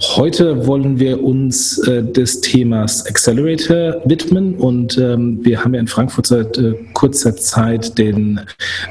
Heute wollen wir uns äh, des Themas Accelerator widmen und ähm, wir haben ja in Frankfurt seit äh, kurzer Zeit den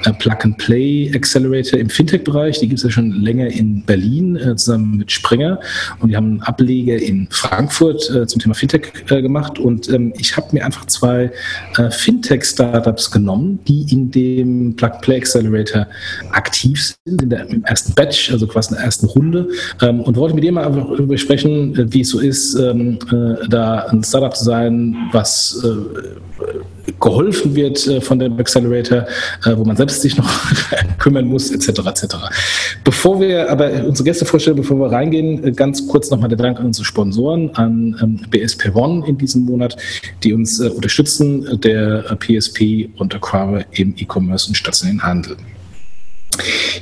äh, Plug-and-Play Accelerator im Fintech-Bereich. Die gibt es ja schon länger in Berlin äh, zusammen mit Springer. Und wir haben einen Ableger in Frankfurt äh, zum Thema Fintech äh, gemacht. Und ähm, ich habe mir einfach zwei Fintech-Startups genommen, die in dem Plug-and-Play Accelerator aktiv sind, in der, im ersten Batch, also quasi in der ersten Runde. Ähm, und wollte mit dir mal einfach darüber sprechen, äh, wie es so ist, ähm, äh, da ein Startup zu sein, was äh, geholfen wird äh, von dem Accelerator, äh, wo man selbst sich noch kümmern muss, etc. etc. Bevor wir aber unsere Gäste vorstellen, bevor wir reingehen, äh, ganz kurz nochmal der Dank an unsere Sponsoren, an ähm, BSP One in diesem Monat, die uns unterstützen, der PSP und Aquara im E-Commerce und stationären Handel.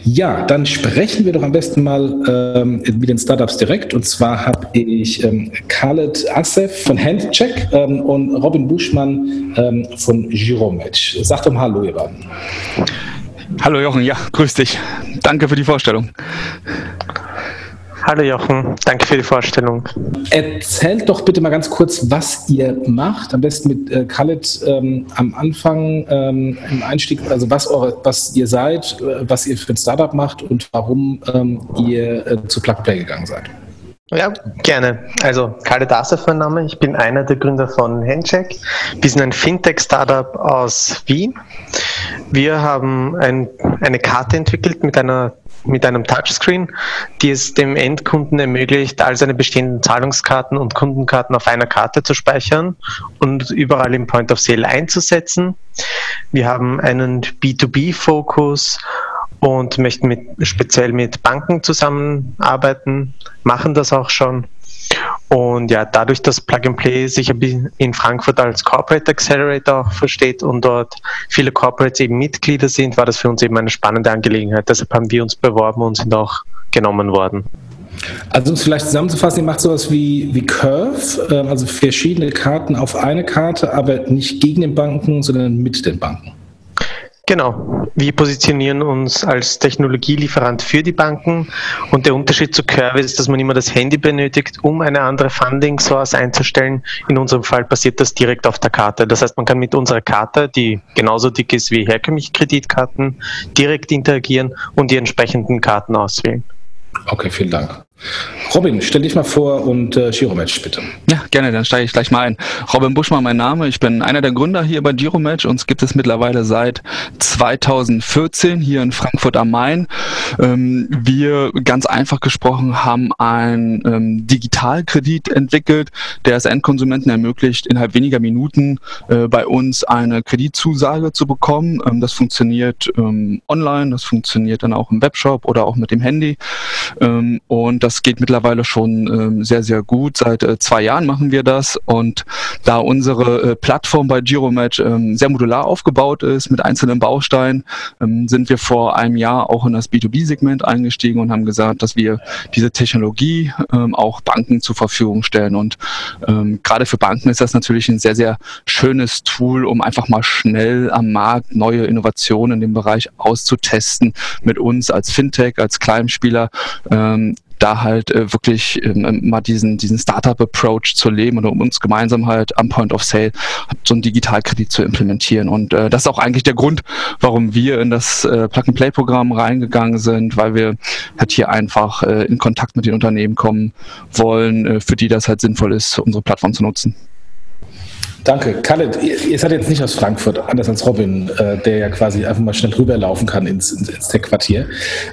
Ja, dann sprechen wir doch am besten mal ähm, mit den Startups direkt. Und zwar habe ich ähm, Khaled Assef von Handcheck ähm, und Robin Buschmann ähm, von Giromatch. Sag doch mal Hallo, ihr beiden. Hallo Jochen, ja, grüß dich. Danke für die Vorstellung. Hallo Jochen, danke für die Vorstellung. Erzählt doch bitte mal ganz kurz, was ihr macht. Am besten mit äh, Khaled ähm, am Anfang ähm, im Einstieg, also was, eure, was ihr seid, äh, was ihr für ein Startup macht und warum ähm, ihr äh, zu Plug Play gegangen seid. Ja, gerne. Also Khaled Asef mein Name. Ich bin einer der Gründer von Handcheck. Wir sind ein Fintech-Startup aus Wien. Wir haben ein, eine Karte entwickelt mit einer mit einem Touchscreen, die es dem Endkunden ermöglicht, all seine bestehenden Zahlungskarten und Kundenkarten auf einer Karte zu speichern und überall im Point of Sale einzusetzen. Wir haben einen B2B-Fokus und möchten mit, speziell mit Banken zusammenarbeiten, machen das auch schon und ja, dadurch, dass Plug and Play sich in Frankfurt als Corporate Accelerator versteht und dort viele Corporates eben Mitglieder sind, war das für uns eben eine spannende Angelegenheit. Deshalb haben wir uns beworben und sind auch genommen worden. Also um es vielleicht zusammenzufassen, ihr macht sowas wie, wie Curve, ähm, also verschiedene Karten auf eine Karte, aber nicht gegen den Banken, sondern mit den Banken. Genau. Wir positionieren uns als Technologielieferant für die Banken und der Unterschied zu Curve ist, dass man immer das Handy benötigt, um eine andere Funding Source einzustellen. In unserem Fall passiert das direkt auf der Karte. Das heißt, man kann mit unserer Karte, die genauso dick ist wie herkömmliche Kreditkarten, direkt interagieren und die entsprechenden Karten auswählen. Okay, vielen Dank. Robin, stell dich mal vor und äh, Giromatch bitte. Ja, gerne, dann steige ich gleich mal ein. Robin Buschmann, mein Name. Ich bin einer der Gründer hier bei Giromatch. Uns gibt es mittlerweile seit 2014 hier in Frankfurt am Main. Ähm, wir, ganz einfach gesprochen, haben einen ähm, Digitalkredit entwickelt, der es Endkonsumenten ermöglicht, innerhalb weniger Minuten äh, bei uns eine Kreditzusage zu bekommen. Ähm, das funktioniert ähm, online, das funktioniert dann auch im Webshop oder auch mit dem Handy. Ähm, und das geht mittlerweile schon ähm, sehr, sehr gut. Seit äh, zwei Jahren machen wir das. Und da unsere äh, Plattform bei Giromatch ähm, sehr modular aufgebaut ist mit einzelnen Bausteinen, ähm, sind wir vor einem Jahr auch in das B2B-Segment eingestiegen und haben gesagt, dass wir diese Technologie auch Banken zur Verfügung stellen. Und gerade für Banken ist das natürlich ein sehr, sehr schönes Tool, um einfach mal schnell am Markt neue Innovationen in dem Bereich auszutesten mit uns als Fintech, als Kleinspieler. Ähm, da halt äh, wirklich ähm, mal diesen, diesen Startup-Approach zu leben und um uns gemeinsam halt am Point of Sale so einen Digitalkredit zu implementieren. Und äh, das ist auch eigentlich der Grund, warum wir in das äh, Plug-and-Play-Programm reingegangen sind, weil wir halt hier einfach äh, in Kontakt mit den Unternehmen kommen wollen, äh, für die das halt sinnvoll ist, unsere Plattform zu nutzen. Danke. Khaled, ihr, seid jetzt nicht aus Frankfurt, anders als Robin, äh, der ja quasi einfach mal schnell rüberlaufen kann ins, ins, ins Tech-Quartier,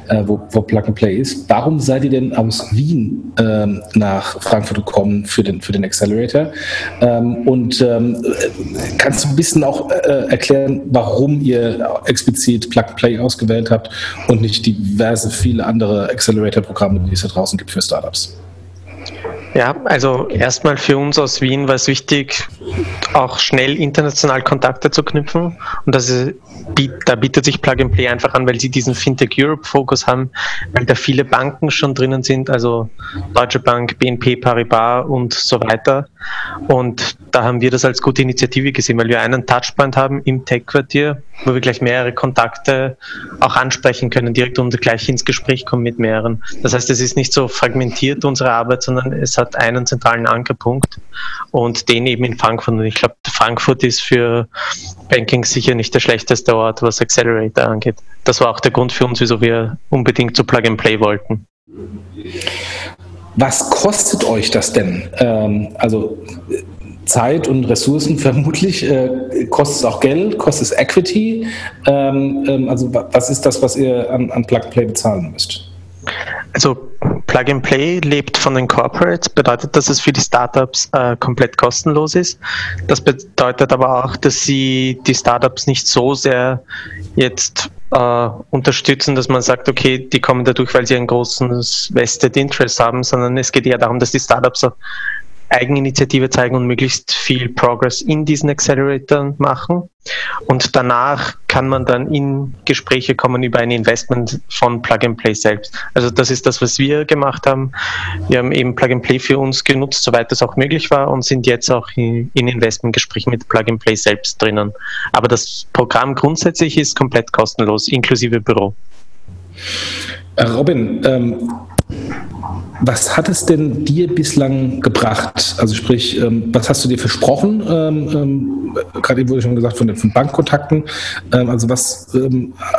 äh, wo, wo Plug and Play ist. Warum seid ihr denn aus Wien ähm, nach Frankfurt gekommen für den, für den Accelerator? Ähm, und ähm, kannst du ein bisschen auch äh, erklären, warum ihr explizit Plug and Play ausgewählt habt und nicht diverse viele andere Accelerator-Programme, die es da draußen gibt für Startups? Ja, also erstmal für uns aus Wien war es wichtig, auch schnell international Kontakte zu knüpfen. Und das da bietet sich Plug and Play einfach an, weil sie diesen Fintech Europe Fokus haben, weil da viele Banken schon drinnen sind, also Deutsche Bank, BNP Paribas und so weiter. Und da haben wir das als gute Initiative gesehen, weil wir einen Touchpoint haben im Tech-Quartier, wo wir gleich mehrere Kontakte auch ansprechen können, direkt und gleich ins Gespräch kommen mit mehreren. Das heißt, es ist nicht so fragmentiert unsere Arbeit, sondern es hat einen zentralen Ankerpunkt und den eben in Frankfurt. Und ich glaube, Frankfurt ist für Banking sicher nicht der schlechteste Ort, was Accelerator angeht. Das war auch der Grund für uns, wieso wir unbedingt zu Plug and Play wollten. Was kostet euch das denn? Ähm, also Zeit und Ressourcen vermutlich. Äh, kostet es auch Geld? Kostet es Equity? Ähm, ähm, also was ist das, was ihr an, an Plug and Play bezahlen müsst? Also Plug and Play lebt von den Corporates, bedeutet, dass es für die Startups äh, komplett kostenlos ist. Das bedeutet aber auch, dass sie die Startups nicht so sehr jetzt äh, unterstützen, dass man sagt, okay, die kommen dadurch, weil sie ein großes Vested Interest haben, sondern es geht eher darum, dass die Startups Eigeninitiative zeigen und möglichst viel Progress in diesen Acceleratoren machen. Und danach kann man dann in Gespräche kommen über ein Investment von Plug and Play selbst. Also das ist das, was wir gemacht haben. Wir haben eben Plug and Play für uns genutzt, soweit das auch möglich war und sind jetzt auch in, in Investmentgesprächen mit Plug and Play selbst drinnen. Aber das Programm grundsätzlich ist komplett kostenlos, inklusive Büro. Robin, ähm, was hat es denn dir bislang gebracht? Also sprich, ähm, was hast du dir versprochen? Ähm, ähm, gerade eben wurde schon gesagt von den Bankkontakten. Ähm, also was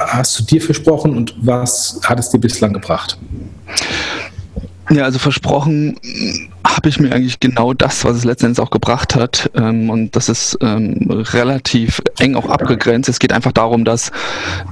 hast du dir versprochen und was hat es dir bislang gebracht? Ja, also versprochen habe ich mir eigentlich genau das, was es letztendlich auch gebracht hat. Ähm, und das ist ähm, relativ eng auch abgegrenzt. Es geht einfach darum, dass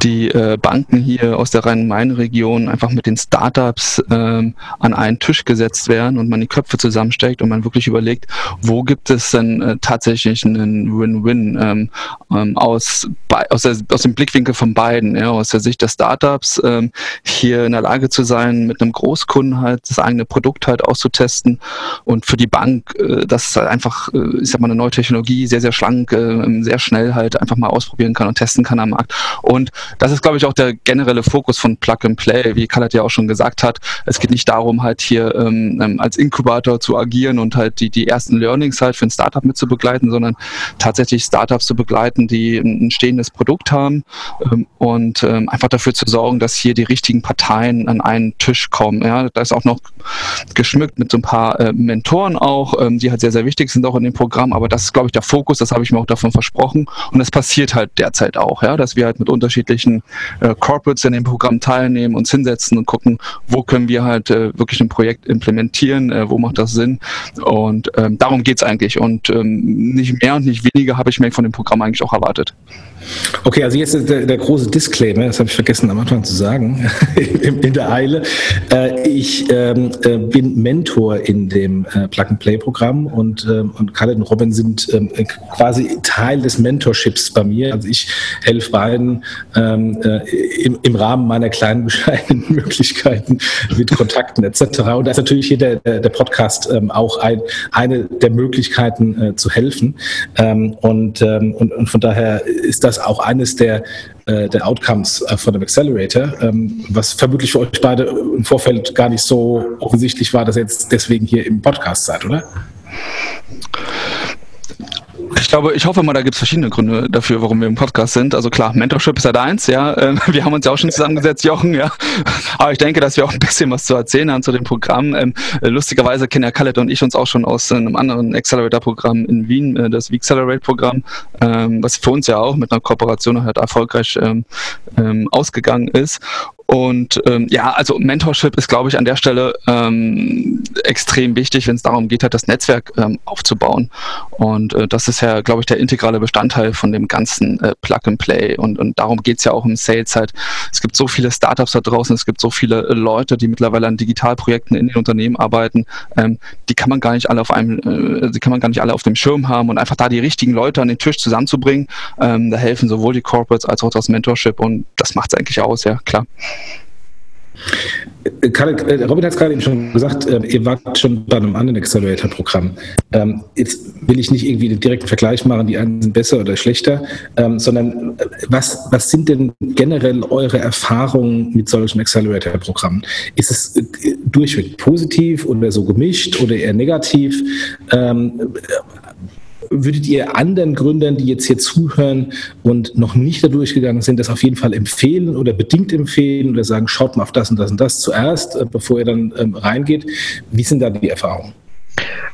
die äh, Banken hier aus der Rhein-Main-Region einfach mit den Startups ähm, an einen Tisch gesetzt werden und man die Köpfe zusammensteckt und man wirklich überlegt, wo gibt es denn äh, tatsächlich einen Win-Win ähm, ähm, aus, aus, aus dem Blickwinkel von beiden, ja, aus der Sicht der Startups, ähm, hier in der Lage zu sein, mit einem Großkunden halt das eigene Produkt halt auszutesten und für die Bank, äh, dass halt einfach, äh, ich sag mal, eine neue Technologie sehr, sehr schlank, äh, sehr schnell halt einfach mal ausprobieren kann und testen kann am Markt. Und das ist, glaube ich, auch der generelle Fokus von Plug and Play, wie Kalat ja auch schon gesagt hat. Es geht nicht darum, halt hier ähm, ähm, als Inkubator zu agieren und halt die, die ersten Learnings halt für ein Startup mit zu begleiten, sondern tatsächlich Startups zu begleiten, die ein stehendes Produkt haben ähm, und ähm, einfach dafür zu sorgen, dass hier die richtigen Parteien an einen Tisch kommen. Ja, da ist auch noch geschmückt mit so ein paar äh, Mentoren auch, ähm, die halt sehr, sehr wichtig sind auch in dem Programm. Aber das ist, glaube ich, der Fokus, das habe ich mir auch davon versprochen. Und das passiert halt derzeit auch, ja, dass wir halt mit unterschiedlichen äh, Corporates in dem Programm teilnehmen, uns hinsetzen und gucken, wo können wir halt äh, wirklich ein Projekt implementieren, äh, wo macht das Sinn. Und ähm, darum geht's eigentlich. Und ähm, nicht mehr und nicht weniger habe ich mir von dem Programm eigentlich auch erwartet. Okay, also jetzt der, der große Disclaimer, das habe ich vergessen am Anfang zu sagen, in, in der Eile. Äh, ich ähm, äh, bin Mentor in dem äh, Plug-and-Play-Programm und, ähm, und Khaled und Robin sind ähm, quasi Teil des Mentorships bei mir. Also ich helfe beiden ähm, äh, im, im, Rahmen meiner kleinen bescheidenen Möglichkeiten mit Kontakten etc. Und da ist natürlich hier der, der Podcast ähm, auch ein, eine der Möglichkeiten äh, zu helfen. Ähm, und, und, und von daher ist das auch eines der, äh, der Outcomes äh, von dem Accelerator, ähm, was vermutlich für euch beide im Vorfeld gar nicht so offensichtlich war, dass ihr jetzt deswegen hier im Podcast seid, oder? Ich glaube, ich hoffe mal, da gibt es verschiedene Gründe dafür, warum wir im Podcast sind. Also klar, Mentorship ist halt eins, ja. Ähm, wir haben uns ja auch schon zusammengesetzt, Jochen, ja. Aber ich denke, dass wir auch ein bisschen was zu erzählen haben zu dem Programm. Ähm, lustigerweise kennen ja Khaled und ich uns auch schon aus einem anderen Accelerator-Programm in Wien, äh, das V-Accelerate-Programm, ähm, was für uns ja auch mit einer Kooperation halt erfolgreich ausgegangen ist. Und ähm, ja, also Mentorship ist, glaube ich, an der Stelle ähm, extrem wichtig, wenn es darum geht, halt das Netzwerk ähm, aufzubauen. Und äh, das ist ja, glaube ich, der integrale Bestandteil von dem ganzen äh, Plug and Play. Und, und darum geht's ja auch im Sales halt. Es gibt so viele Startups da draußen, es gibt so viele äh, Leute, die mittlerweile an Digitalprojekten in den Unternehmen arbeiten. Ähm, die kann man gar nicht alle auf einem, äh, die kann man gar nicht alle auf dem Schirm haben und einfach da die richtigen Leute an den Tisch zusammenzubringen. Ähm, da helfen sowohl die Corporates als auch das Mentorship und das macht's eigentlich aus, ja, klar. Äh, Robin hat es gerade eben schon gesagt, äh, ihr wart schon bei einem anderen Accelerator-Programm. Ähm, jetzt will ich nicht irgendwie den direkten Vergleich machen, die einen sind besser oder schlechter, ähm, sondern äh, was, was sind denn generell eure Erfahrungen mit solchen Accelerator-Programmen? Ist es durchweg positiv oder so gemischt oder eher negativ? Würdet ihr anderen Gründern, die jetzt hier zuhören und noch nicht da durchgegangen sind, das auf jeden Fall empfehlen oder bedingt empfehlen oder sagen, schaut mal auf das und das und das zuerst, äh, bevor ihr dann ähm, reingeht? Wie sind da die Erfahrungen?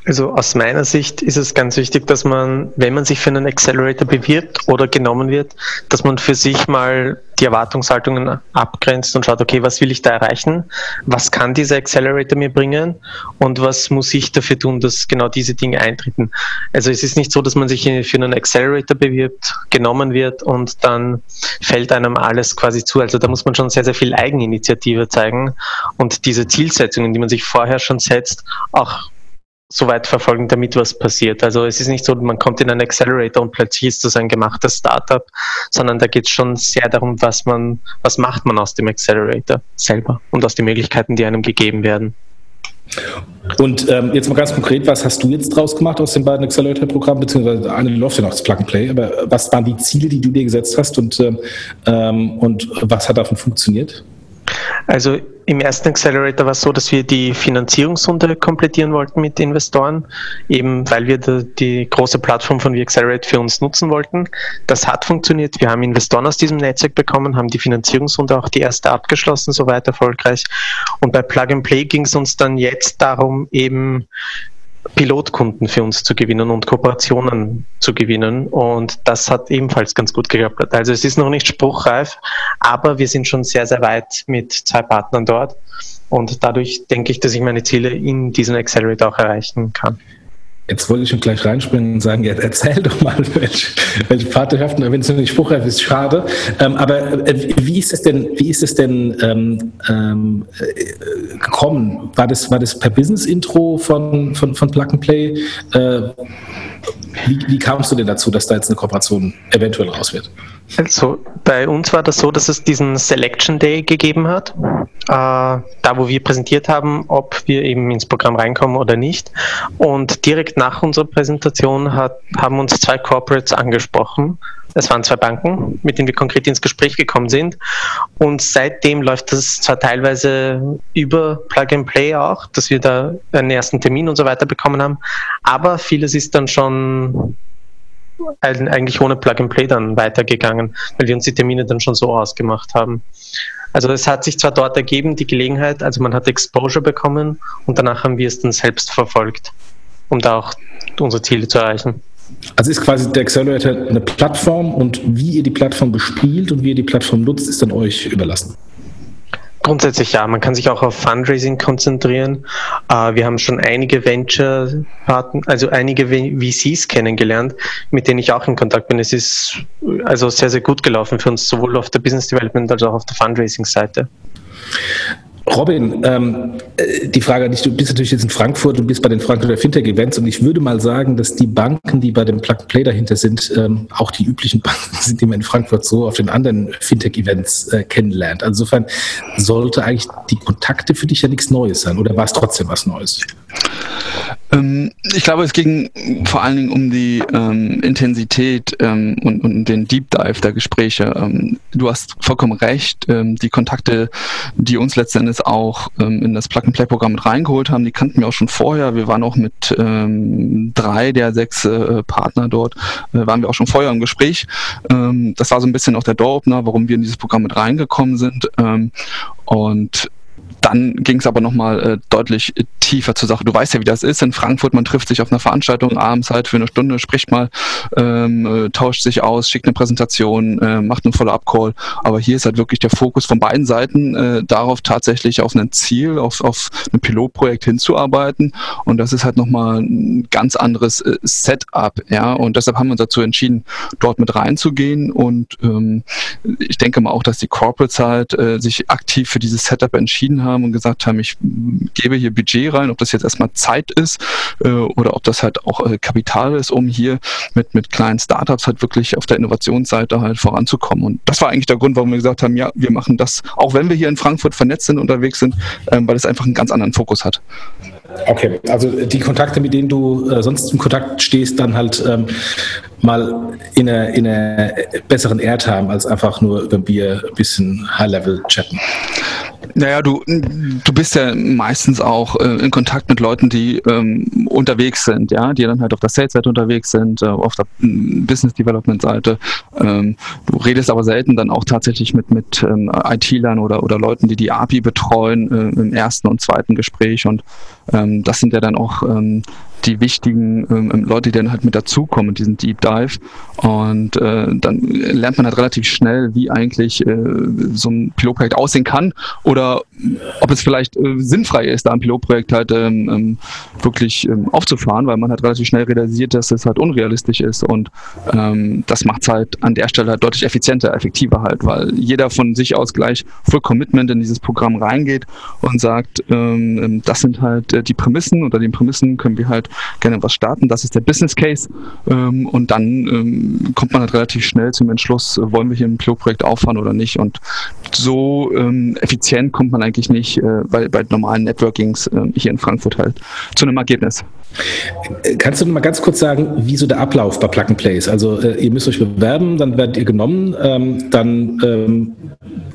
Also aus meiner Sicht ist es ganz wichtig, dass man, wenn man sich für einen Accelerator bewirbt oder genommen wird, dass man für sich mal die Erwartungshaltungen abgrenzt und schaut, okay, was will ich da erreichen? Was kann dieser Accelerator mir bringen? Und was muss ich dafür tun, dass genau diese Dinge eintreten? Also es ist nicht so, dass man sich für einen Accelerator bewirbt, genommen wird und dann fällt einem alles quasi zu. Also da muss man schon sehr, sehr viel Eigeninitiative zeigen und diese Zielsetzungen, die man sich vorher schon setzt, auch so weit verfolgen, damit was passiert. Also es ist nicht so, man kommt in einen Accelerator und plötzlich ist das ein gemachtes Startup, sondern da geht es schon sehr darum, was man, was macht man aus dem Accelerator selber und aus den Möglichkeiten, die einem gegeben werden. Und ähm, jetzt mal ganz konkret, was hast du jetzt draus gemacht aus den beiden Accelerator-Programmen, beziehungsweise eine läuft ja noch das Plug and Play, aber was waren die Ziele, die du dir gesetzt hast und, ähm, und was hat davon funktioniert? Also im ersten Accelerator war es so, dass wir die Finanzierungsrunde komplettieren wollten mit Investoren, eben weil wir die, große Plattform von VAccelerate für uns nutzen wollten. Das hat funktioniert. Wir haben Investoren aus diesem Netzwerk bekommen, haben die Finanzierungsrunde auch die erste abgeschlossen, soweit erfolgreich. Und bei Plug and Play ging es uns dann jetzt darum, eben Pilotkunden für uns zu gewinnen und Kooperationen zu gewinnen. Und das hat ebenfalls ganz gut geklappt. Also es ist noch nicht spruchreif, aber wir sind schon sehr, sehr weit mit zwei Partnern dort. Und dadurch denke ich, dass ich meine Ziele in diesem Accelerator auch erreichen kann. Jetzt wollte ich schon gleich reinspringen und sagen, ja, erzähl doch mal, welche, welche Partnerschaften, wenn es nicht spruchreif ist, schade. Ähm, aber äh, wie ist es denn, wie ist es denn ähm, ähm, äh, gekommen? War das, war das per Business-Intro von, von, von Plug and Play? Äh, wie, wie kamst du denn dazu, dass da jetzt eine Kooperation eventuell raus wird? Also bei uns war das so, dass es diesen Selection Day gegeben hat, äh, da wo wir präsentiert haben, ob wir eben ins Programm reinkommen oder nicht. Und direkt nach unserer Präsentation hat, haben uns zwei Corporates angesprochen. Es waren zwei Banken, mit denen wir konkret ins Gespräch gekommen sind. Und seitdem läuft das zwar teilweise über Plug and Play auch, dass wir da einen ersten Termin und so weiter bekommen haben, aber vieles ist dann schon eigentlich ohne Plug-and-Play dann weitergegangen, weil wir uns die Termine dann schon so ausgemacht haben. Also es hat sich zwar dort ergeben, die Gelegenheit, also man hat Exposure bekommen und danach haben wir es dann selbst verfolgt, um da auch unsere Ziele zu erreichen. Also ist quasi der Accelerator eine Plattform und wie ihr die Plattform bespielt und wie ihr die Plattform nutzt, ist dann euch überlassen. Grundsätzlich ja, man kann sich auch auf Fundraising konzentrieren. Uh, wir haben schon einige Venture-Partner, also einige VCs kennengelernt, mit denen ich auch in Kontakt bin. Es ist also sehr, sehr gut gelaufen für uns, sowohl auf der Business Development als auch auf der Fundraising-Seite. Robin, ähm, äh, die Frage an dich, du bist natürlich jetzt in Frankfurt, du bist bei den Frankfurter Fintech-Events und ich würde mal sagen, dass die Banken, die bei dem Plug-Play dahinter sind, ähm, auch die üblichen Banken sind, die man in Frankfurt so auf den anderen Fintech-Events äh, kennenlernt. Also insofern sollte eigentlich die Kontakte für dich ja nichts Neues sein oder war es trotzdem was Neues? Ähm, ich glaube, es ging vor allen Dingen um die ähm, Intensität ähm, und, und, den Deep Dive der Gespräche. Ähm, du hast vollkommen recht. Ähm, die Kontakte, die uns letztendlich auch ähm, in das Plug-and-Play-Programm mit reingeholt haben, die kannten wir auch schon vorher. Wir waren auch mit drei der sechs äh, Partner dort, äh, waren wir auch schon vorher im Gespräch. das war so ein bisschen auch der Door-Opener, warum wir in dieses Programm mit reingekommen sind. und dann ging es aber nochmal äh, deutlich tiefer zur Sache. Du weißt ja, wie das ist in Frankfurt. Man trifft sich auf einer Veranstaltung abends halt für eine Stunde, spricht mal, ähm, äh, tauscht sich aus, schickt eine Präsentation, äh, macht einen Follow-up-Call. Aber hier ist halt wirklich der Fokus von beiden Seiten äh, darauf, tatsächlich auf ein Ziel, auf, auf ein Pilotprojekt hinzuarbeiten. Und das ist halt nochmal ein ganz anderes äh, Setup. Ja, und deshalb haben wir uns dazu entschieden, dort mit reinzugehen. Und ähm, ich denke mal auch, dass die Corporates halt äh, sich aktiv für dieses Setup entschieden haben haben und gesagt haben, ich gebe hier Budget rein, ob das jetzt erstmal Zeit ist äh, oder ob das halt auch äh, Kapital ist, um hier mit, mit kleinen Startups halt wirklich auf der Innovationsseite halt voranzukommen. Und das war eigentlich der Grund, warum wir gesagt haben, ja, wir machen das, auch wenn wir hier in Frankfurt vernetzt sind, unterwegs sind, ähm, weil es einfach einen ganz anderen Fokus hat. Okay, also die Kontakte, mit denen du äh, sonst im Kontakt stehst, dann halt ähm, mal in einer, in einer besseren Airtime als einfach nur über Bier ein bisschen High-Level chatten. Naja, du, du bist ja meistens auch äh, in Kontakt mit Leuten, die ähm, unterwegs sind, ja, die dann halt auf der Sales-Seite unterwegs sind, äh, auf der Business-Development-Seite. Ähm, du redest aber selten dann auch tatsächlich mit, mit ähm, IT-Lern oder, oder Leuten, die die API betreuen äh, im ersten und zweiten Gespräch und ähm, das sind ja dann auch ähm, die wichtigen ähm, ähm, Leute, die dann halt mit dazukommen, diesen Deep Dive. Und äh, dann lernt man halt relativ schnell, wie eigentlich äh, so ein Pilotprojekt aussehen kann oder ob es vielleicht äh, sinnfrei ist, da ein Pilotprojekt halt ähm, ähm, wirklich ähm, aufzufahren, weil man halt relativ schnell realisiert, dass es halt unrealistisch ist. Und ähm, das macht es halt an der Stelle halt deutlich effizienter, effektiver halt, weil jeder von sich aus gleich Full Commitment in dieses Programm reingeht und sagt, das sind halt äh, die Prämissen, unter den Prämissen können wir halt gerne was starten. Das ist der Business Case. Ähm, und dann ähm, kommt man halt relativ schnell zum Entschluss, wollen wir hier ein Pilotprojekt auffahren oder nicht. Und so ähm, effizient kommt man eigentlich nicht äh, bei, bei normalen Networkings äh, hier in Frankfurt halt zu einem Ergebnis. Kannst du mal ganz kurz sagen, wie so der Ablauf bei Plug and Play? Also äh, ihr müsst euch bewerben, dann werdet ihr genommen, ähm, dann ähm,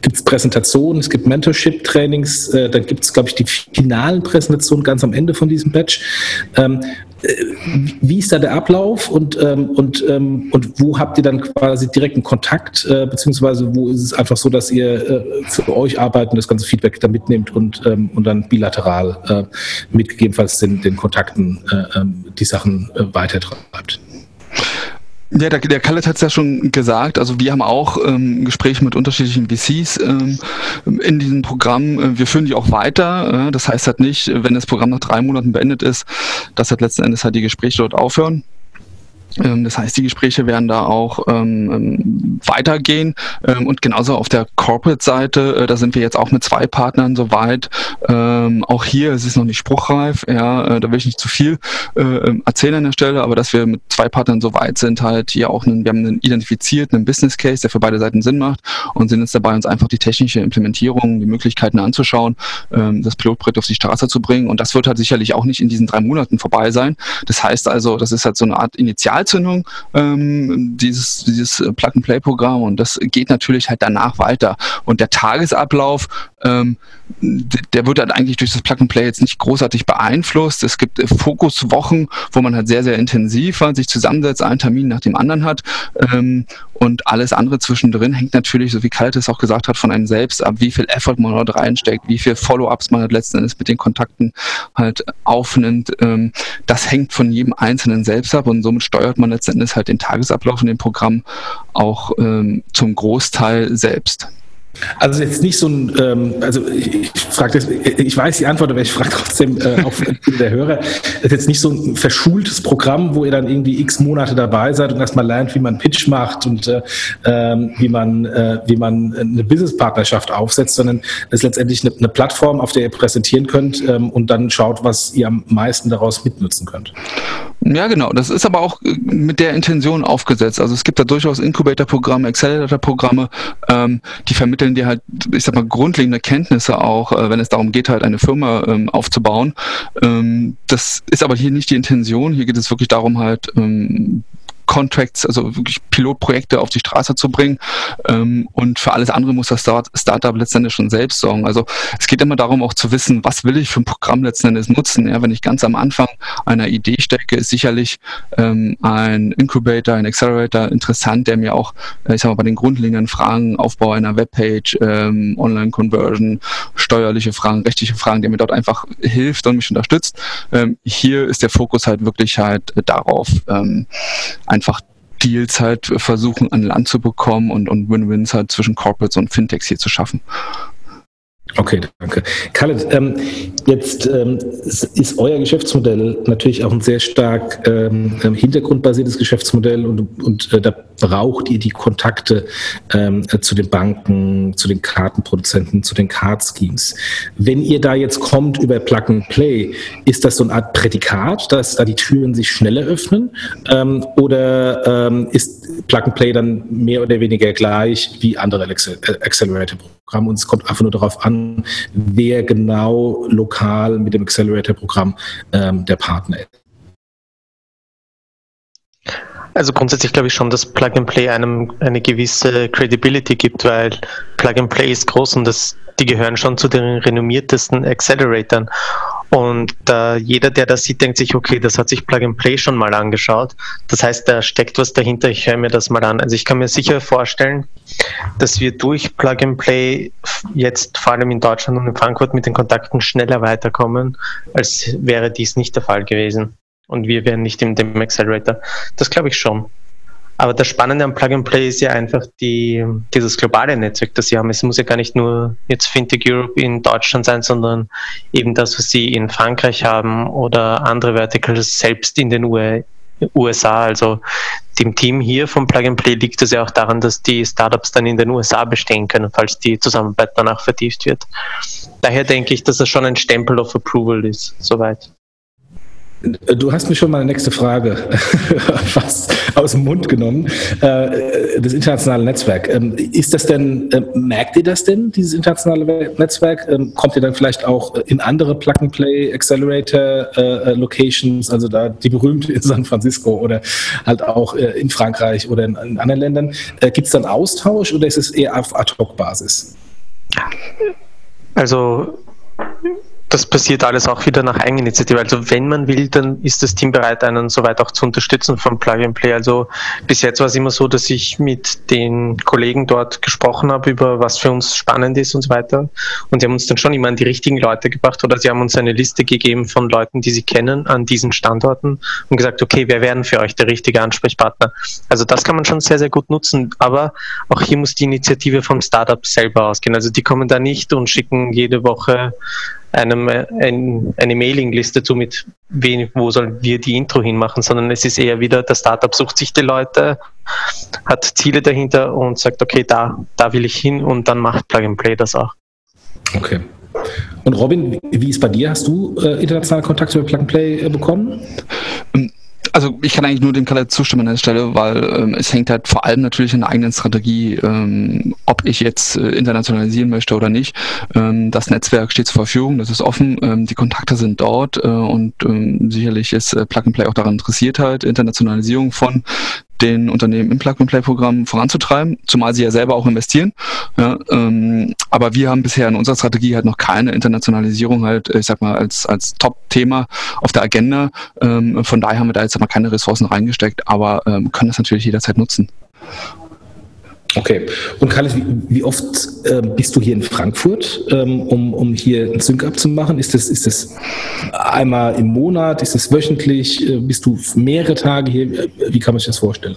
gibt es Präsentationen, es gibt Mentorship-Trainings, äh, dann gibt es, glaube ich, die finalen Präsentationen ganz am Ende von diesem Batch. Ähm, äh, wie ist da der Ablauf und, ähm, und, ähm, und wo habt ihr dann quasi direkten Kontakt, äh, beziehungsweise wo ist es einfach so, dass ihr äh, für euch arbeiten, das ganze Feedback da mitnehmt und, ähm, und dann bilateral äh, mitgegebenenfalls den, den Kontakten äh, ähm, die Sachen äh, weitertreibt? Ja, der, der Khaled hat es ja schon gesagt. Also wir haben auch ähm, Gespräche mit unterschiedlichen VCs ähm, in diesem Programm. Äh, wir führen die auch weiter. Äh, das heißt halt nicht, wenn das Programm nach drei Monaten beendet ist, dass halt letzten Endes halt die Gespräche dort aufhören. Ähm, das heißt, die Gespräche werden da auch ähm, ähm, weitergehen ähm, und genauso auf der Corporate-Seite, äh, da sind wir jetzt auch mit zwei Partnern soweit. Ähm, auch hier ist es noch nicht spruchreif, ja, äh, da will ich nicht zu viel äh, ähm, erzählen an der Stelle, aber dass wir mit zwei Partnern so weit sind, halt hier auch, einen, wir haben einen identifiziert, einen Business Case, der für beide Seiten Sinn macht und sind jetzt dabei, uns einfach die technische Implementierung, die Möglichkeiten anzuschauen, ähm, das Pilotprojekt auf die Straße zu bringen und das wird halt sicherlich auch nicht in diesen drei Monaten vorbei sein. Das heißt also, das ist halt so eine Art Initial Initialzündung, ähm, dieses, dieses Plug-and-Play-Programm und das geht natürlich halt danach weiter. Und der Tagesablauf, ähm, der wird halt eigentlich durch das Plug-and-Play jetzt nicht großartig beeinflusst. Es gibt äh, Fokuswochen, wo man halt sehr, sehr intensiv halt sich zusammensetzt, einen Termin nach dem anderen hat ähm, und alles andere zwischendrin hängt natürlich, so wie Kalt es auch gesagt hat, von einem selbst ab, wie viel Effort man dort reinsteckt, wie viel Follow-ups man halt letzten Endes mit den Kontakten halt aufnimmt. Ähm, das hängt von jedem Einzelnen selbst ab und somit steuert man letzten Endes halt den Tagesablauf in dem Programm auch ähm, zum Großteil selbst. Also jetzt nicht so ein, ähm, also ich, frage das, ich weiß die Antwort, aber ich frage trotzdem äh, auch der Hörer, das ist jetzt nicht so ein verschultes Programm, wo ihr dann irgendwie x Monate dabei seid und erstmal lernt, wie man Pitch macht und äh, ähm, wie man äh, wie man eine Businesspartnerschaft aufsetzt, sondern es ist letztendlich eine, eine, Plattform, auf der ihr präsentieren könnt ähm, und dann schaut, was ihr am meisten daraus mitnutzen könnt. Ja, genau. Das ist aber auch äh, mit der Intention aufgesetzt. Also es gibt da durchaus Incubator-Programme, Accelerator-Programme, ähm, die vermitteln dir halt, ich sag mal, grundlegende Kenntnisse auch, äh, wenn es darum geht, halt eine Firma ähm, aufzubauen. Ähm, das ist aber hier nicht die Intention. Hier geht es wirklich darum, halt ähm, Contracts, also wirklich Pilotprojekte auf die Straße zu bringen. Ähm, und für alles andere muss das Start Startup letztendlich schon selbst sorgen. Also es geht immer darum, auch zu wissen, was will ich für ein Programm letzten Endes nutzen. Ja, wenn ich ganz am Anfang einer Idee stecke, ist sicherlich ähm, ein Incubator, ein Accelerator interessant, der mir auch, äh, ich sag mal, bei den grundlegenden Fragen, Aufbau einer Webpage, ähm, Online-Conversion, steuerliche Fragen, rechtliche Fragen, der mir dort einfach hilft und mich unterstützt. Ähm, hier ist der Fokus halt wirklich halt darauf, ähm, einfach Deals halt versuchen an Land zu bekommen und, und Win-Wins halt zwischen Corporates und Fintechs hier zu schaffen. Okay, danke. Khaled, ähm, jetzt ähm, ist euer Geschäftsmodell natürlich auch ein sehr stark ähm, ähm hintergrundbasiertes Geschäftsmodell und, und äh, da braucht ihr die Kontakte ähm, zu den Banken, zu den Kartenproduzenten, zu den Card Schemes. Wenn ihr da jetzt kommt über Plug and Play, ist das so eine Art Prädikat, dass da die Türen sich schneller öffnen? Ähm, oder ähm, ist Plug and Play dann mehr oder weniger gleich wie andere Accelerator-Programme und es kommt einfach nur darauf an, wer genau lokal mit dem Accelerator-Programm ähm, der Partner ist? Also grundsätzlich glaube ich schon, dass Plug and Play einem eine gewisse Credibility gibt, weil Plug and Play ist groß und das, die gehören schon zu den renommiertesten Acceleratoren. Und äh, jeder, der das sieht, denkt sich, okay, das hat sich Plug and Play schon mal angeschaut. Das heißt, da steckt was dahinter, ich höre mir das mal an. Also ich kann mir sicher vorstellen, dass wir durch Plug and Play jetzt vor allem in Deutschland und in Frankfurt mit den Kontakten schneller weiterkommen, als wäre dies nicht der Fall gewesen und wir wären nicht in dem Accelerator. Das glaube ich schon. Aber das Spannende am Plug and Play ist ja einfach die, dieses globale Netzwerk, das sie haben. Es muss ja gar nicht nur jetzt Fintech Europe in Deutschland sein, sondern eben das, was sie in Frankreich haben oder andere Verticals selbst in den USA. Also dem Team hier vom Plug and Play liegt es ja auch daran, dass die Startups dann in den USA bestehen können, falls die Zusammenarbeit danach vertieft wird. Daher denke ich, dass das schon ein Stempel of Approval ist, soweit. Du hast mir schon mal eine nächste Frage fast aus dem Mund genommen. Äh, das internationale Netzwerk. Ähm, ist das denn, äh, merkt ihr das denn, dieses internationale Netzwerk? Ähm, kommt ihr dann vielleicht auch in andere Plug-and-Play Accelerator äh, Locations, also da die berühmte in San Francisco oder halt auch in Frankreich oder in, anderen Ländern? Gibt es dann Austausch oder ist es eher auf Ad-Hoc-Basis? Also das passiert alles auch wieder nach Eigeninitiative. Also wenn man will, dann ist das Team bereit, einen soweit auch zu unterstützen vom Plug and Play. Also bis jetzt war es immer so, dass ich mit den Kollegen dort gesprochen habe über was für uns spannend ist und so weiter. Und die haben uns dann schon immer an die richtigen Leute gebracht oder sie haben uns eine Liste gegeben von Leuten, die sie kennen an diesen Standorten und gesagt, okay, wer werden für euch der richtige Ansprechpartner? Also das kann man schon sehr, sehr gut nutzen. Aber auch hier muss die Initiative vom Startup selber ausgehen. Also die kommen da nicht und schicken jede Woche einem ein, eine Mailingliste zu mit wen, wo sollen wir die Intro hinmachen, sondern es ist eher wieder, das Startup sucht sich die Leute, hat Ziele dahinter und sagt, okay, da, da will ich hin und dann macht Plug and Play das auch. Okay. Und Robin, wie ist bei dir? Hast du äh, internationale Kontakte über Plug and Play äh, bekommen? Also ich kann eigentlich nur dem Kalle zustimmen an der Stelle, weil ähm, es hängt halt vor allem natürlich an der eigenen Strategie, ähm, ob ich jetzt äh, internationalisieren möchte oder nicht. Ähm, das Netzwerk steht zur Verfügung, das ist offen, ähm, die Kontakte sind dort äh, und ähm, sicherlich ist äh, Plug and Play auch daran interessiert halt, Internationalisierung von den Unternehmen im Plug-and-Play-Programm voranzutreiben, zumal sie ja selber auch investieren. Ja, ähm, aber wir haben bisher in unserer Strategie halt noch keine Internationalisierung halt, ich sag mal, als, als Top-Thema auf der Agenda. Ähm, von daher haben wir da jetzt mal keine Ressourcen reingesteckt, aber ähm, können das natürlich jederzeit nutzen. Okay. Und Carlos, wie, wie oft äh, bist du hier in Frankfurt, ähm, um, um hier ein Sync-up zu machen? Ist das, ist das einmal im Monat? Ist das wöchentlich? Äh, bist du mehrere Tage hier? Wie kann man sich das vorstellen?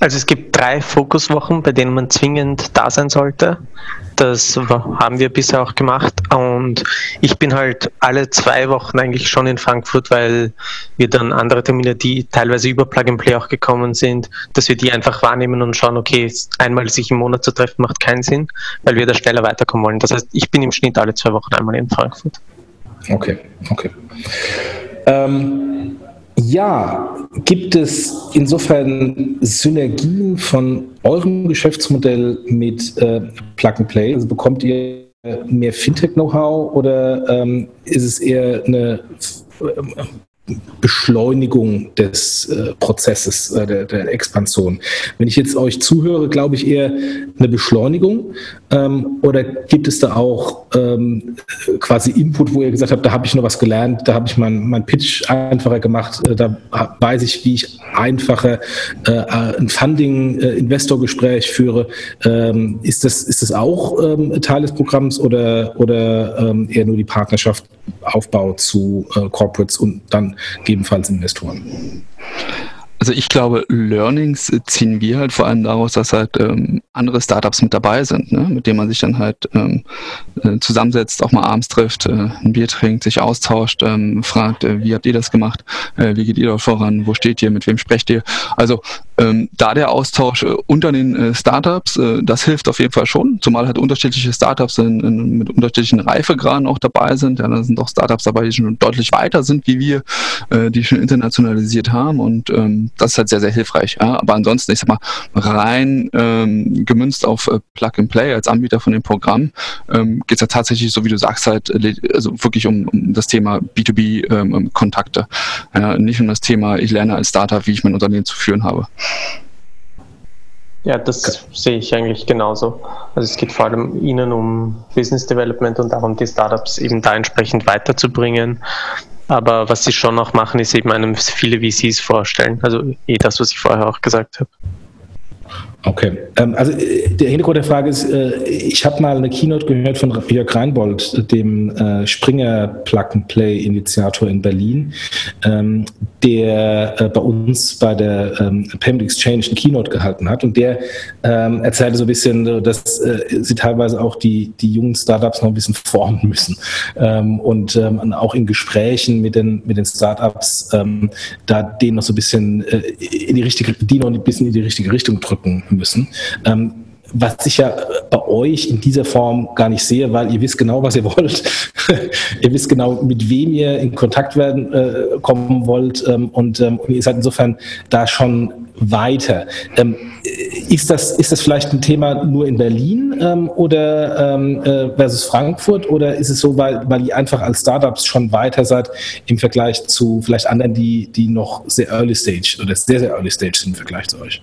Also es gibt drei Fokuswochen, bei denen man zwingend da sein sollte. Das haben wir bisher auch gemacht. Und ich bin halt alle zwei Wochen eigentlich schon in Frankfurt, weil wir dann andere Termine, die teilweise über Plug and Play auch gekommen sind, dass wir die einfach wahrnehmen und schauen, okay, einmal sich im Monat zu treffen macht keinen Sinn, weil wir da schneller weiterkommen wollen. Das heißt, ich bin im Schnitt alle zwei Wochen einmal in Frankfurt. Okay, okay. Ähm, ja, gibt es insofern Synergien von eurem Geschäftsmodell mit äh, Plug and Play? Also bekommt ihr mehr Fintech-Know-how oder ähm, ist es eher eine Beschleunigung des äh, Prozesses äh, der, der, Expansion. Wenn ich jetzt euch zuhöre, glaube ich eher eine Beschleunigung ähm, oder gibt es da auch ähm, quasi Input, wo ihr gesagt habt, da habe ich noch was gelernt, da habe ich meinen mein Pitch einfacher gemacht, äh, da weiß ich, wie ich einfacher äh, ein Funding-Investor-Gespräch äh, führe. Ähm, ist, das, ist das auch ähm, Teil des Programms oder, oder ähm, eher nur die Partnerschaft Aufbau zu äh, Corporates und dann gegebenenfalls Investoren? Also ich glaube, Learnings ziehen wir halt vor allem daraus, dass halt ähm, andere Startups mit dabei sind, ne? mit denen man sich dann halt ähm, äh, zusammensetzt, auch mal abends trifft, äh, ein Bier trinkt, sich austauscht, ähm, fragt, äh, wie habt ihr das gemacht, äh, wie geht ihr dort voran, wo steht ihr, mit wem sprecht ihr. Also ähm, da der Austausch äh, unter den äh, Startups, äh, das hilft auf jeden Fall schon, zumal halt unterschiedliche Startups in, in, mit unterschiedlichen Reifegraden auch dabei sind. Ja, da sind auch Startups dabei, die schon deutlich weiter sind wie wir, äh, die schon internationalisiert haben und ähm, das ist halt sehr, sehr hilfreich. Ja. Aber ansonsten, ich sag mal, rein ähm, gemünzt auf äh, Plug and Play als Anbieter von dem Programm ähm, geht es ja tatsächlich, so wie du sagst, halt also wirklich um, um das Thema B2B-Kontakte. Ähm, ja, nicht um das Thema, ich lerne als Startup, wie ich mein Unternehmen zu führen habe. Ja, das sehe ich eigentlich genauso. Also es geht vor allem Ihnen um Business Development und darum, die Startups eben da entsprechend weiterzubringen. Aber was Sie schon noch machen, ist eben einem viele VCs vorstellen. Also eh das, was ich vorher auch gesagt habe. Okay, ähm, also äh, der Hintergrund der Frage ist, äh, ich habe mal eine Keynote gehört von Jörg Reinbold, dem äh, Springer Plug-and-Play-Initiator in Berlin, ähm, der bei uns bei der ähm, Payment Exchange eine Keynote gehalten hat. Und der ähm, erzählte so ein bisschen, dass sie teilweise auch die, die jungen Startups noch ein bisschen formen müssen. Und auch in Gesprächen mit den, mit den Startups da denen noch so ein bisschen in die richtige, die noch ein bisschen in die richtige Richtung drücken müssen. Ähm, was ich ja bei euch in dieser Form gar nicht sehe, weil ihr wisst genau, was ihr wollt. ihr wisst genau, mit wem ihr in Kontakt werden äh, kommen wollt ähm, und, ähm, und, ihr seid insofern da schon weiter. Ähm, ist, das, ist das vielleicht ein Thema nur in Berlin ähm, oder ähm, äh, versus Frankfurt oder ist es so, weil, weil ihr einfach als Startups schon weiter seid im Vergleich zu vielleicht anderen, die, die noch sehr early stage oder sehr, sehr early stage sind im Vergleich zu euch?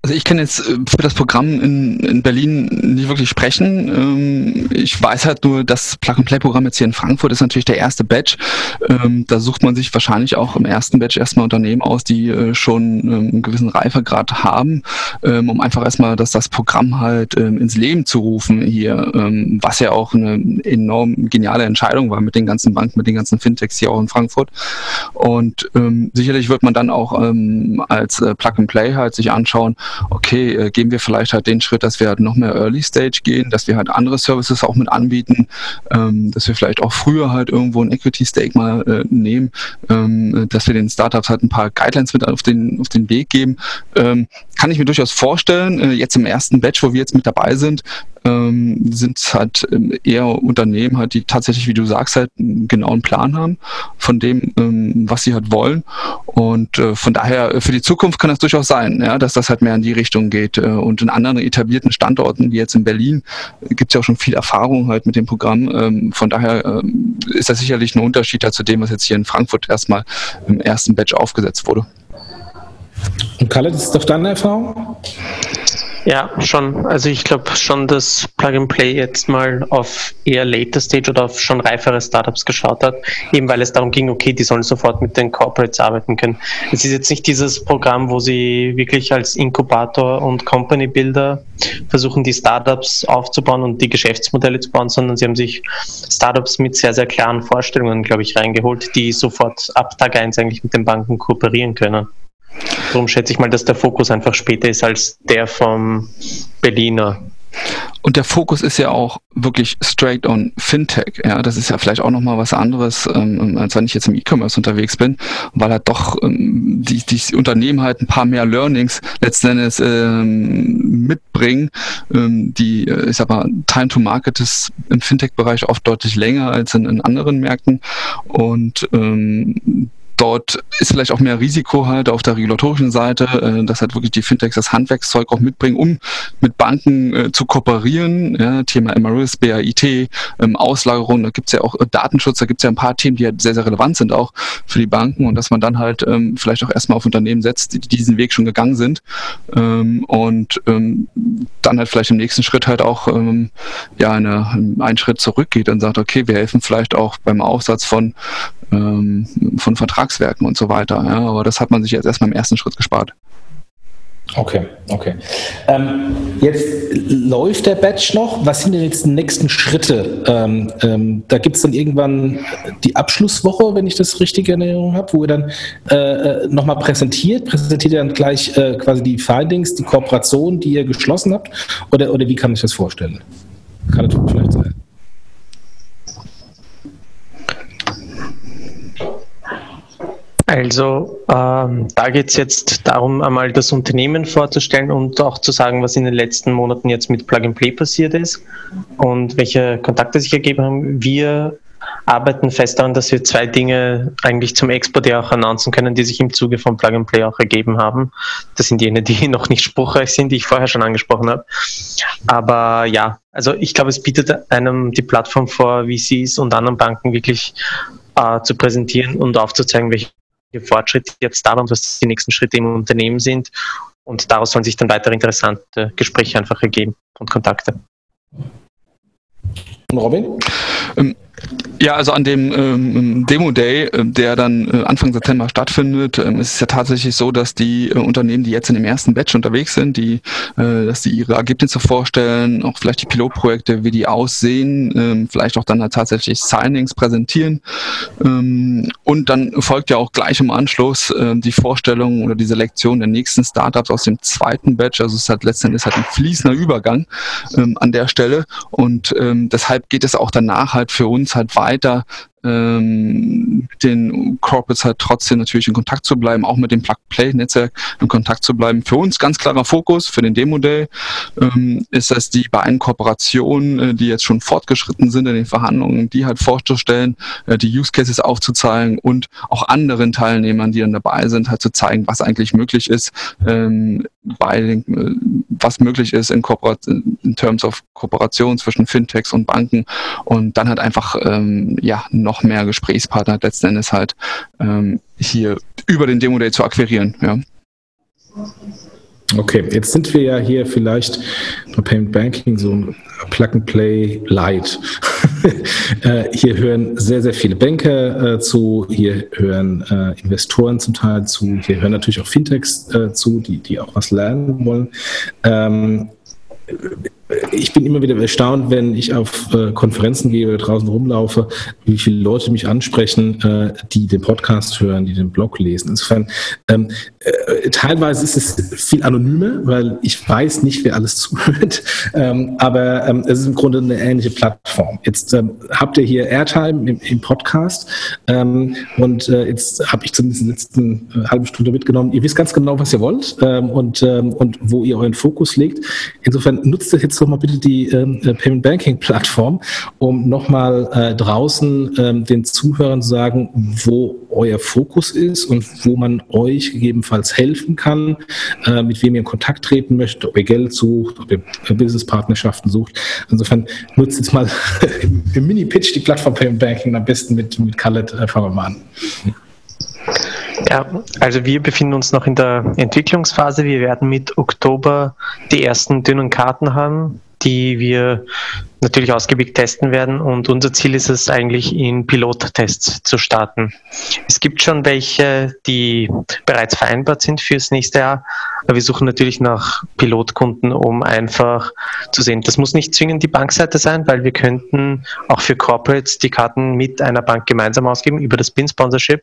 Also ich kann jetzt äh, für das Programm in, in Berlin nicht wirklich sprechen. Ähm, ich weiß halt nur, das Plug-and-Play-Programm jetzt hier in Frankfurt ist natürlich der erste Batch. Ähm, da sucht man sich wahrscheinlich auch im ersten Batch erstmal Unternehmen aus, die äh, schon ähm, einen gewissen Reifegrad haben, um einfach erstmal dass das Programm halt ins Leben zu rufen hier, was ja auch eine enorm geniale Entscheidung war mit den ganzen Banken, mit den ganzen Fintechs hier auch in Frankfurt. Und sicherlich wird man dann auch als äh, Plug-and-Play halt sich anschauen, okay, äh, gehen wir vielleicht halt den Schritt, dass wir halt noch mehr Early Stage gehen, dass wir halt andere Services auch mit anbieten, ähm, dass wir vielleicht auch früher halt irgendwo ein Equity Stake mal äh, nehmen, ähm, dass wir den Startups halt ein paar Guidelines mit auf den, auf den Weg geben. Ähm, kann ich mir durchaus vorstellen, äh, jetzt im ersten Batch, wo wir jetzt mit dabei sind, ähm, sind halt ähm, eher Unternehmen halt, die tatsächlich, wie du sagst, halt einen genauen Plan haben von dem, ähm, was sie halt wollen. Und äh, von daher äh, für die Zukunft kann das durchaus sein, ja, dass das halt mehr in die Richtung geht. Äh, und in anderen etablierten Standorten, wie jetzt in Berlin, äh, gibt es ja auch schon viel Erfahrung halt mit dem Programm. Ähm, von daher ähm, ist das sicherlich ein Unterschied halt zu dem, was jetzt hier in Frankfurt erstmal im ersten Batch aufgesetzt wurde. Und Kalle, das ist doch deine Erfahrung? Ja, schon. Also ich glaube schon, dass Plug and Play jetzt mal auf eher later Stage oder auf schon reifere Startups geschaut hat, eben weil es darum ging, okay, die sollen sofort mit den Corporates arbeiten können. Es ist jetzt nicht dieses Programm, wo sie wirklich als Inkubator und Company Builder versuchen, die Startups aufzubauen und die Geschäftsmodelle zu bauen, sondern sie haben sich Startups mit sehr, sehr klaren Vorstellungen, glaube ich, reingeholt, die sofort ab Tag 1 eigentlich mit den Banken kooperieren können. Darum schätze ich mal, dass der Fokus einfach später ist als der vom Berliner. Und der Fokus ist ja auch wirklich straight on Fintech. Ja, das ist ja vielleicht auch nochmal was anderes, ähm, als wenn ich jetzt im E-Commerce unterwegs bin, weil halt doch ähm, die, die Unternehmen halt ein paar mehr Learnings letzten Endes ähm, mitbringen. Ähm, die, äh, sag mal, Time to Market ist im Fintech-Bereich oft deutlich länger als in, in anderen Märkten. Und ähm, Dort ist vielleicht auch mehr Risiko halt auf der regulatorischen Seite, äh, dass halt wirklich die Fintechs das Handwerkszeug auch mitbringen, um mit Banken äh, zu kooperieren. Ja, Thema MRIS, BAIT, ähm, Auslagerung, da gibt's ja auch äh, Datenschutz, da gibt's ja ein paar Themen, die halt sehr, sehr relevant sind auch für die Banken. Und dass man dann halt ähm, vielleicht auch erstmal auf Unternehmen setzt, die diesen Weg schon gegangen sind. Ähm, und dann halt vielleicht im nächsten Schritt halt auch ja eine, einen Schritt zurückgeht und sagt, okay, wir helfen vielleicht auch beim Aufsatz von ähm, von Vertragswerken und so weiter. Ja, aber das hat man sich jetzt erstmal im ersten Schritt gespart. Okay, okay. Ähm, jetzt läuft der Batch noch. Was sind denn jetzt die nächsten Schritte? Ähm, ähm, da gibt es dann irgendwann die Abschlusswoche, wenn ich das richtig in Erinnerung habe, wo ihr dann äh, äh nochmal präsentiert. Präsentiert ihr dann gleich äh, quasi die Findings, die Kooperation, die ihr geschlossen habt? Oder, oder wie kann ich das vorstellen? Kann das vielleicht sein? Also ähm, da geht es jetzt darum, einmal das Unternehmen vorzustellen und auch zu sagen, was in den letzten Monaten jetzt mit Plug and Play passiert ist und welche Kontakte sich ergeben haben. Wir arbeiten fest daran, dass wir zwei Dinge eigentlich zum Export ja auch announcen können, die sich im Zuge von Plug and Play auch ergeben haben. Das sind jene, die noch nicht spruchreich sind, die ich vorher schon angesprochen habe. Aber ja, also ich glaube, es bietet einem die Plattform vor, VCs und anderen Banken wirklich äh, zu präsentieren und aufzuzeigen, welche Fortschritte jetzt da waren, was die nächsten Schritte im Unternehmen sind. Und daraus sollen sich dann weitere interessante Gespräche einfach ergeben und Kontakte. Robin? Ähm, ja, also an dem ähm, Demo Day, äh, der dann äh, Anfang September stattfindet, ähm, ist es ja tatsächlich so, dass die äh, Unternehmen, die jetzt in dem ersten Batch unterwegs sind, die, äh, dass die ihre Ergebnisse vorstellen, auch vielleicht die Pilotprojekte, wie die aussehen, ähm, vielleicht auch dann halt tatsächlich Signings präsentieren. Ähm, und dann folgt ja auch gleich im Anschluss äh, die Vorstellung oder die Selektion der nächsten Startups aus dem zweiten Batch. Also es ist halt letztendlich halt ein fließender Übergang ähm, an der Stelle. Und ähm, deshalb geht es auch danach halt für uns halt weiter ähm, den Corporates halt trotzdem natürlich in Kontakt zu bleiben, auch mit dem Plug-Play-Netzwerk in Kontakt zu bleiben. Für uns ganz klarer Fokus für den Demo-Day ähm, ist es die beiden Kooperationen, äh, die jetzt schon fortgeschritten sind in den Verhandlungen, die halt vorzustellen, äh, die Use Cases aufzuzeigen und auch anderen Teilnehmern, die dann dabei sind, halt zu zeigen, was eigentlich möglich ist, ähm, bei äh, was möglich ist in, Kooperat in Terms of Kooperation zwischen Fintechs und Banken und dann halt einfach ähm, ja noch mehr Gesprächspartner letzten Endes halt ähm, hier über den Demo Day zu akquirieren. Ja. Okay, jetzt sind wir ja hier vielleicht bei Payment Banking so ein Plug and Play Light. äh, hier hören sehr, sehr viele Banker äh, zu, hier hören äh, Investoren zum Teil zu, hier hören natürlich auch Fintechs äh, zu, die, die auch was lernen wollen. Ähm, ich bin immer wieder erstaunt, wenn ich auf äh, Konferenzen gehe oder draußen rumlaufe, wie viele Leute mich ansprechen, äh, die den Podcast hören, die den Blog lesen. Insofern, ähm, äh, teilweise ist es viel anonymer, weil ich weiß nicht, wer alles zuhört, ähm, aber ähm, es ist im Grunde eine ähnliche Plattform. Jetzt habt ihr hier Airtime im, Podcast und jetzt habe ich zumindest in der letzten halben Stunde mitgenommen. Ihr wisst ganz genau, was ihr wollt und, wo ihr euren Fokus legt. Insofern nutzt das jetzt doch mal bitte die ähm, äh, Payment Banking Plattform, um nochmal äh, draußen ähm, den Zuhörern zu sagen, wo euer Fokus ist und wo man euch gegebenenfalls helfen kann, äh, mit wem ihr in Kontakt treten möchtet, ob ihr Geld sucht, ob ihr Business-Partnerschaften sucht. Insofern nutzt jetzt mal im Mini-Pitch die Plattform Payment Banking am besten mit, mit Khaled. Äh, fangen wir mal an. Ja, also wir befinden uns noch in der Entwicklungsphase. Wir werden mit Oktober die ersten dünnen Karten haben die wir natürlich ausgiebig testen werden. Und unser Ziel ist es eigentlich, in Pilottests zu starten. Es gibt schon welche, die bereits vereinbart sind fürs nächste Jahr, aber wir suchen natürlich nach Pilotkunden, um einfach zu sehen. Das muss nicht zwingend die Bankseite sein, weil wir könnten auch für Corporates die Karten mit einer Bank gemeinsam ausgeben über das BIN-Sponsorship.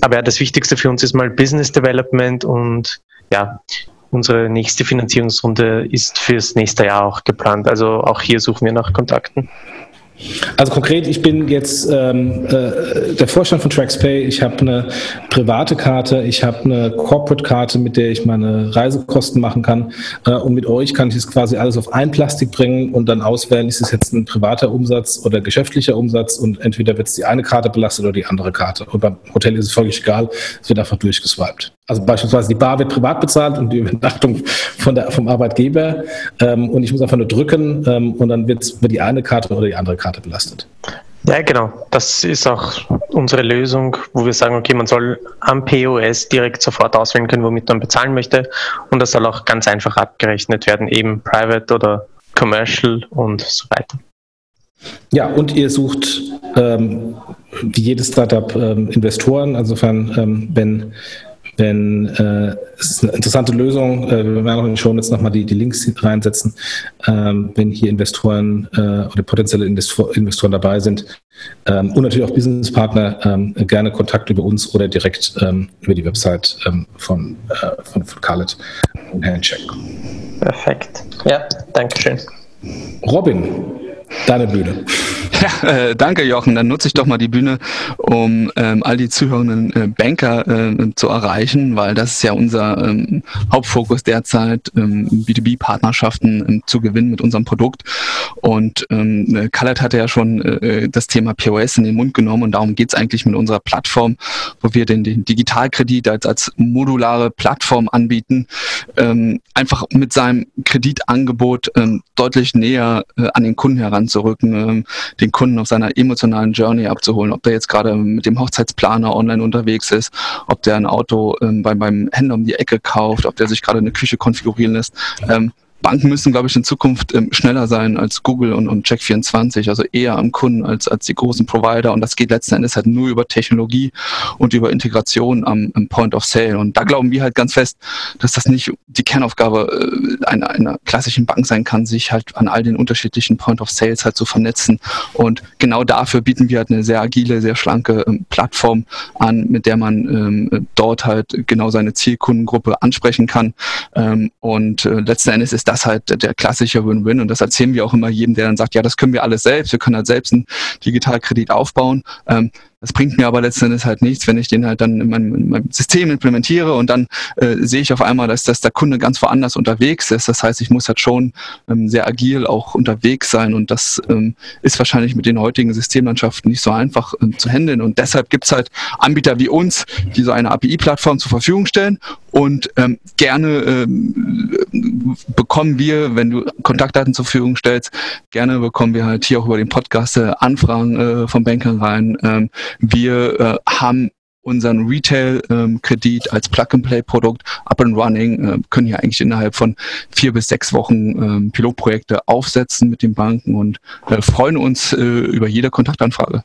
Aber ja, das Wichtigste für uns ist mal Business Development und ja, unsere nächste Finanzierungsrunde ist fürs nächste Jahr auch geplant. Also auch hier suchen wir nach Kontakten. Also konkret, ich bin jetzt ähm, äh, der Vorstand von TraxPay. Ich habe eine private Karte, ich habe eine Corporate-Karte, mit der ich meine Reisekosten machen kann. Äh, und mit euch kann ich es quasi alles auf ein Plastik bringen und dann auswählen, ist es jetzt ein privater Umsatz oder geschäftlicher Umsatz und entweder wird es die eine Karte belastet oder die andere Karte. Und beim Hotel ist es völlig egal, es wird einfach durchgeswiped. Also beispielsweise die Bar wird privat bezahlt und die Übernachtung von der, vom Arbeitgeber. Ähm, und ich muss einfach nur drücken ähm, und dann wird die eine Karte oder die andere Karte belastet. Ja, genau. Das ist auch unsere Lösung, wo wir sagen, okay, man soll am POS direkt sofort auswählen können, womit man bezahlen möchte. Und das soll auch ganz einfach abgerechnet werden, eben private oder commercial und so weiter. Ja, und ihr sucht ähm, wie jedes Startup ähm, Investoren. Insofern, ähm, wenn denn äh, es ist eine interessante Lösung. Äh, wir werden auch in den Show jetzt nochmal die, die Links reinsetzen, ähm, wenn hier Investoren äh, oder potenzielle Investor, Investoren dabei sind. Ähm, und natürlich auch Businesspartner ähm, gerne Kontakt über uns oder direkt ähm, über die Website ähm, von, äh, von, von Khaled und Handcheck. Perfekt. Ja, danke schön. Robin, deine Bühne. Ja, äh, danke Jochen. Dann nutze ich doch mal die Bühne, um ähm, all die zuhörenden äh, Banker äh, zu erreichen, weil das ist ja unser ähm, Hauptfokus derzeit, ähm, B2B-Partnerschaften ähm, zu gewinnen mit unserem Produkt. Und ähm, äh, hatte ja schon äh, das Thema POS in den Mund genommen und darum geht's eigentlich mit unserer Plattform, wo wir den, den Digitalkredit als, als modulare Plattform anbieten, ähm, einfach mit seinem Kreditangebot ähm, deutlich näher äh, an den Kunden heranzurücken, ähm, den Kunden auf seiner emotionalen Journey abzuholen, ob der jetzt gerade mit dem Hochzeitsplaner online unterwegs ist, ob der ein Auto ähm, beim, beim Händler um die Ecke kauft, ob der sich gerade eine Küche konfigurieren lässt. Ähm, Banken müssen, glaube ich, in Zukunft ähm, schneller sein als Google und, und Check24, also eher am Kunden als, als die großen Provider. Und das geht letzten Endes halt nur über Technologie und über Integration am, am Point of Sale. Und da glauben wir halt ganz fest, dass das nicht die Kernaufgabe äh, einer, einer klassischen Bank sein kann, sich halt an all den unterschiedlichen Point of Sales halt zu vernetzen. Und genau dafür bieten wir halt eine sehr agile, sehr schlanke ähm, Plattform an, mit der man ähm, dort halt genau seine Zielkundengruppe ansprechen kann. Ähm, und äh, letzten Endes ist das halt der klassische Win-Win. Und das erzählen wir auch immer jedem, der dann sagt, ja, das können wir alles selbst, wir können halt selbst einen Digitalkredit aufbauen. Ähm, das bringt mir aber letztendlich halt nichts, wenn ich den halt dann in meinem, in meinem System implementiere und dann äh, sehe ich auf einmal, dass, dass der Kunde ganz woanders unterwegs ist. Das heißt, ich muss halt schon ähm, sehr agil auch unterwegs sein und das ähm, ist wahrscheinlich mit den heutigen Systemlandschaften nicht so einfach ähm, zu handeln. Und deshalb gibt's halt Anbieter wie uns, die so eine API-Plattform zur Verfügung stellen und ähm, gerne ähm, bekommen wir, wenn du Kontaktdaten zur Verfügung stellst, gerne bekommen wir halt hier auch über den Podcast äh, Anfragen äh, von Bankern rein. Ähm, wir äh, haben unseren Retail-Kredit ähm, als Plug-and-Play-Produkt up and running, äh, können hier eigentlich innerhalb von vier bis sechs Wochen ähm, Pilotprojekte aufsetzen mit den Banken und äh, freuen uns äh, über jede Kontaktanfrage.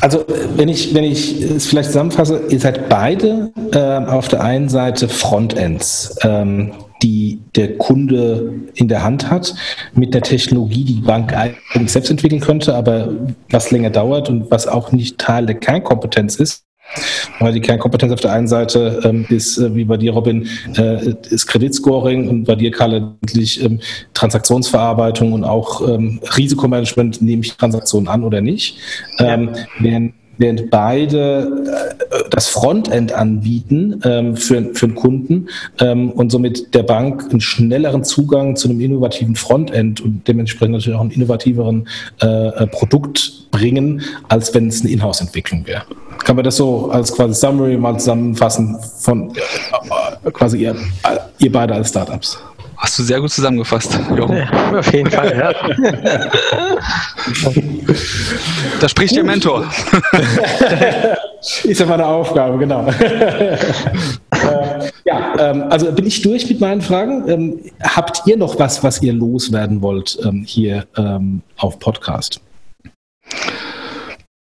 Also wenn ich, wenn ich es vielleicht zusammenfasse, ihr seid beide äh, auf der einen Seite Frontends. Ähm, die der Kunde in der Hand hat, mit der Technologie, die die Bank eigentlich selbst entwickeln könnte, aber was länger dauert und was auch nicht Teil der Kernkompetenz ist. Weil die Kernkompetenz auf der einen Seite ähm, ist, äh, wie bei dir, Robin, äh, ist Kreditscoring und bei dir, Karl, endlich ähm, Transaktionsverarbeitung und auch ähm, Risikomanagement, nehme ich Transaktionen an oder nicht. Ähm, während während beide äh, das Frontend anbieten ähm, für, für den Kunden ähm, und somit der Bank einen schnelleren Zugang zu einem innovativen Frontend und dementsprechend natürlich auch einen innovativeren äh, äh Produkt bringen, als wenn es eine Inhouse-Entwicklung wäre. Kann man das so als quasi Summary mal zusammenfassen von äh, quasi ihr, ihr beide als Startups? Hast du sehr gut zusammengefasst, Jochen. Ja, auf jeden Fall, ja. da spricht der Mentor. Ist ja meine Aufgabe, genau. äh, ja, ähm, also bin ich durch mit meinen Fragen. Ähm, habt ihr noch was, was ihr loswerden wollt ähm, hier auf Podcast?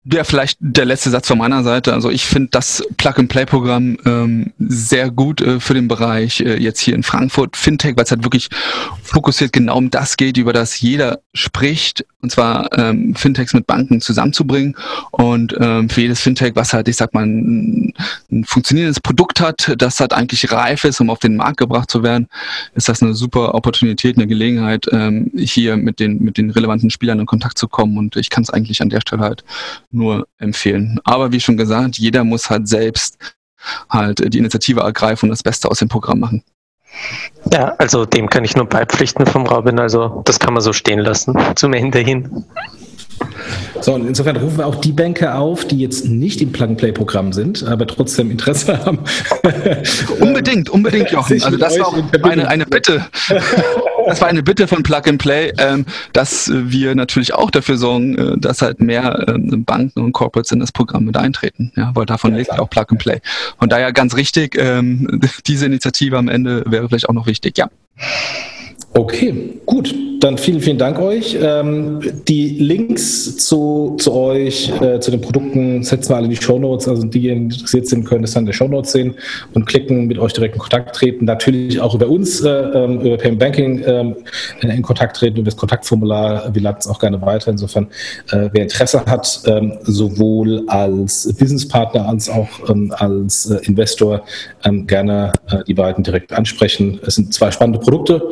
Ja, vielleicht der letzte Satz von meiner Seite. Also ich finde das Plug-and-Play-Programm ähm, sehr gut äh, für den Bereich äh, jetzt hier in Frankfurt Fintech, weil es halt wirklich fokussiert genau um das geht, über das jeder spricht, und zwar ähm, Fintechs mit Banken zusammenzubringen und ähm, für jedes Fintech, was halt, ich sag mal, ein, ein funktionierendes Produkt hat, das halt eigentlich reif ist, um auf den Markt gebracht zu werden, ist das eine super Opportunität, eine Gelegenheit, ähm, hier mit den mit den relevanten Spielern in Kontakt zu kommen und ich kann es eigentlich an der Stelle halt nur empfehlen. Aber wie schon gesagt, jeder muss halt selbst halt die Initiative ergreifen und das Beste aus dem Programm machen. Ja, also dem kann ich nur beipflichten vom Robin. Also das kann man so stehen lassen zum Ende hin. So, und insofern rufen wir auch die Banker auf, die jetzt nicht im Plug-and-Play-Programm sind, aber trotzdem Interesse haben. unbedingt, unbedingt, Jochen. Also das war auch eine, eine Bitte. Das war eine Bitte von Plug and Play, ähm, dass wir natürlich auch dafür sorgen, äh, dass halt mehr ähm, Banken und Corporates in das Programm mit eintreten. Ja, weil davon ja, lebt auch Plug and Play. Von daher ganz richtig, ähm, diese Initiative am Ende wäre vielleicht auch noch wichtig, ja. Okay, gut. Dann vielen, vielen Dank euch. Ähm, die Links zu, zu euch, äh, zu den Produkten setzen wir alle in die Show Notes. Also die, die interessiert sind, können es dann in der Show Notes sehen und klicken, mit euch direkt in Kontakt treten. Natürlich auch über uns, äh, ähm, über Payment Banking äh, in Kontakt treten, über das Kontaktformular. Wir laden es auch gerne weiter. Insofern, äh, wer Interesse hat, ähm, sowohl als Businesspartner als auch ähm, als äh, Investor, gerne äh, die beiden direkt ansprechen. Es sind zwei spannende Produkte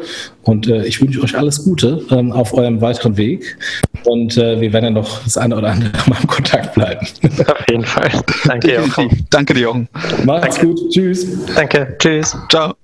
und ich wünsche euch alles Gute ähm, auf eurem weiteren Weg. Und äh, wir werden ja noch das eine oder andere Mal im Kontakt bleiben. Auf jeden Fall. Danke, Jochen. Danke dir, Jochen. Macht's Danke. gut. Tschüss. Danke. Tschüss. Ciao.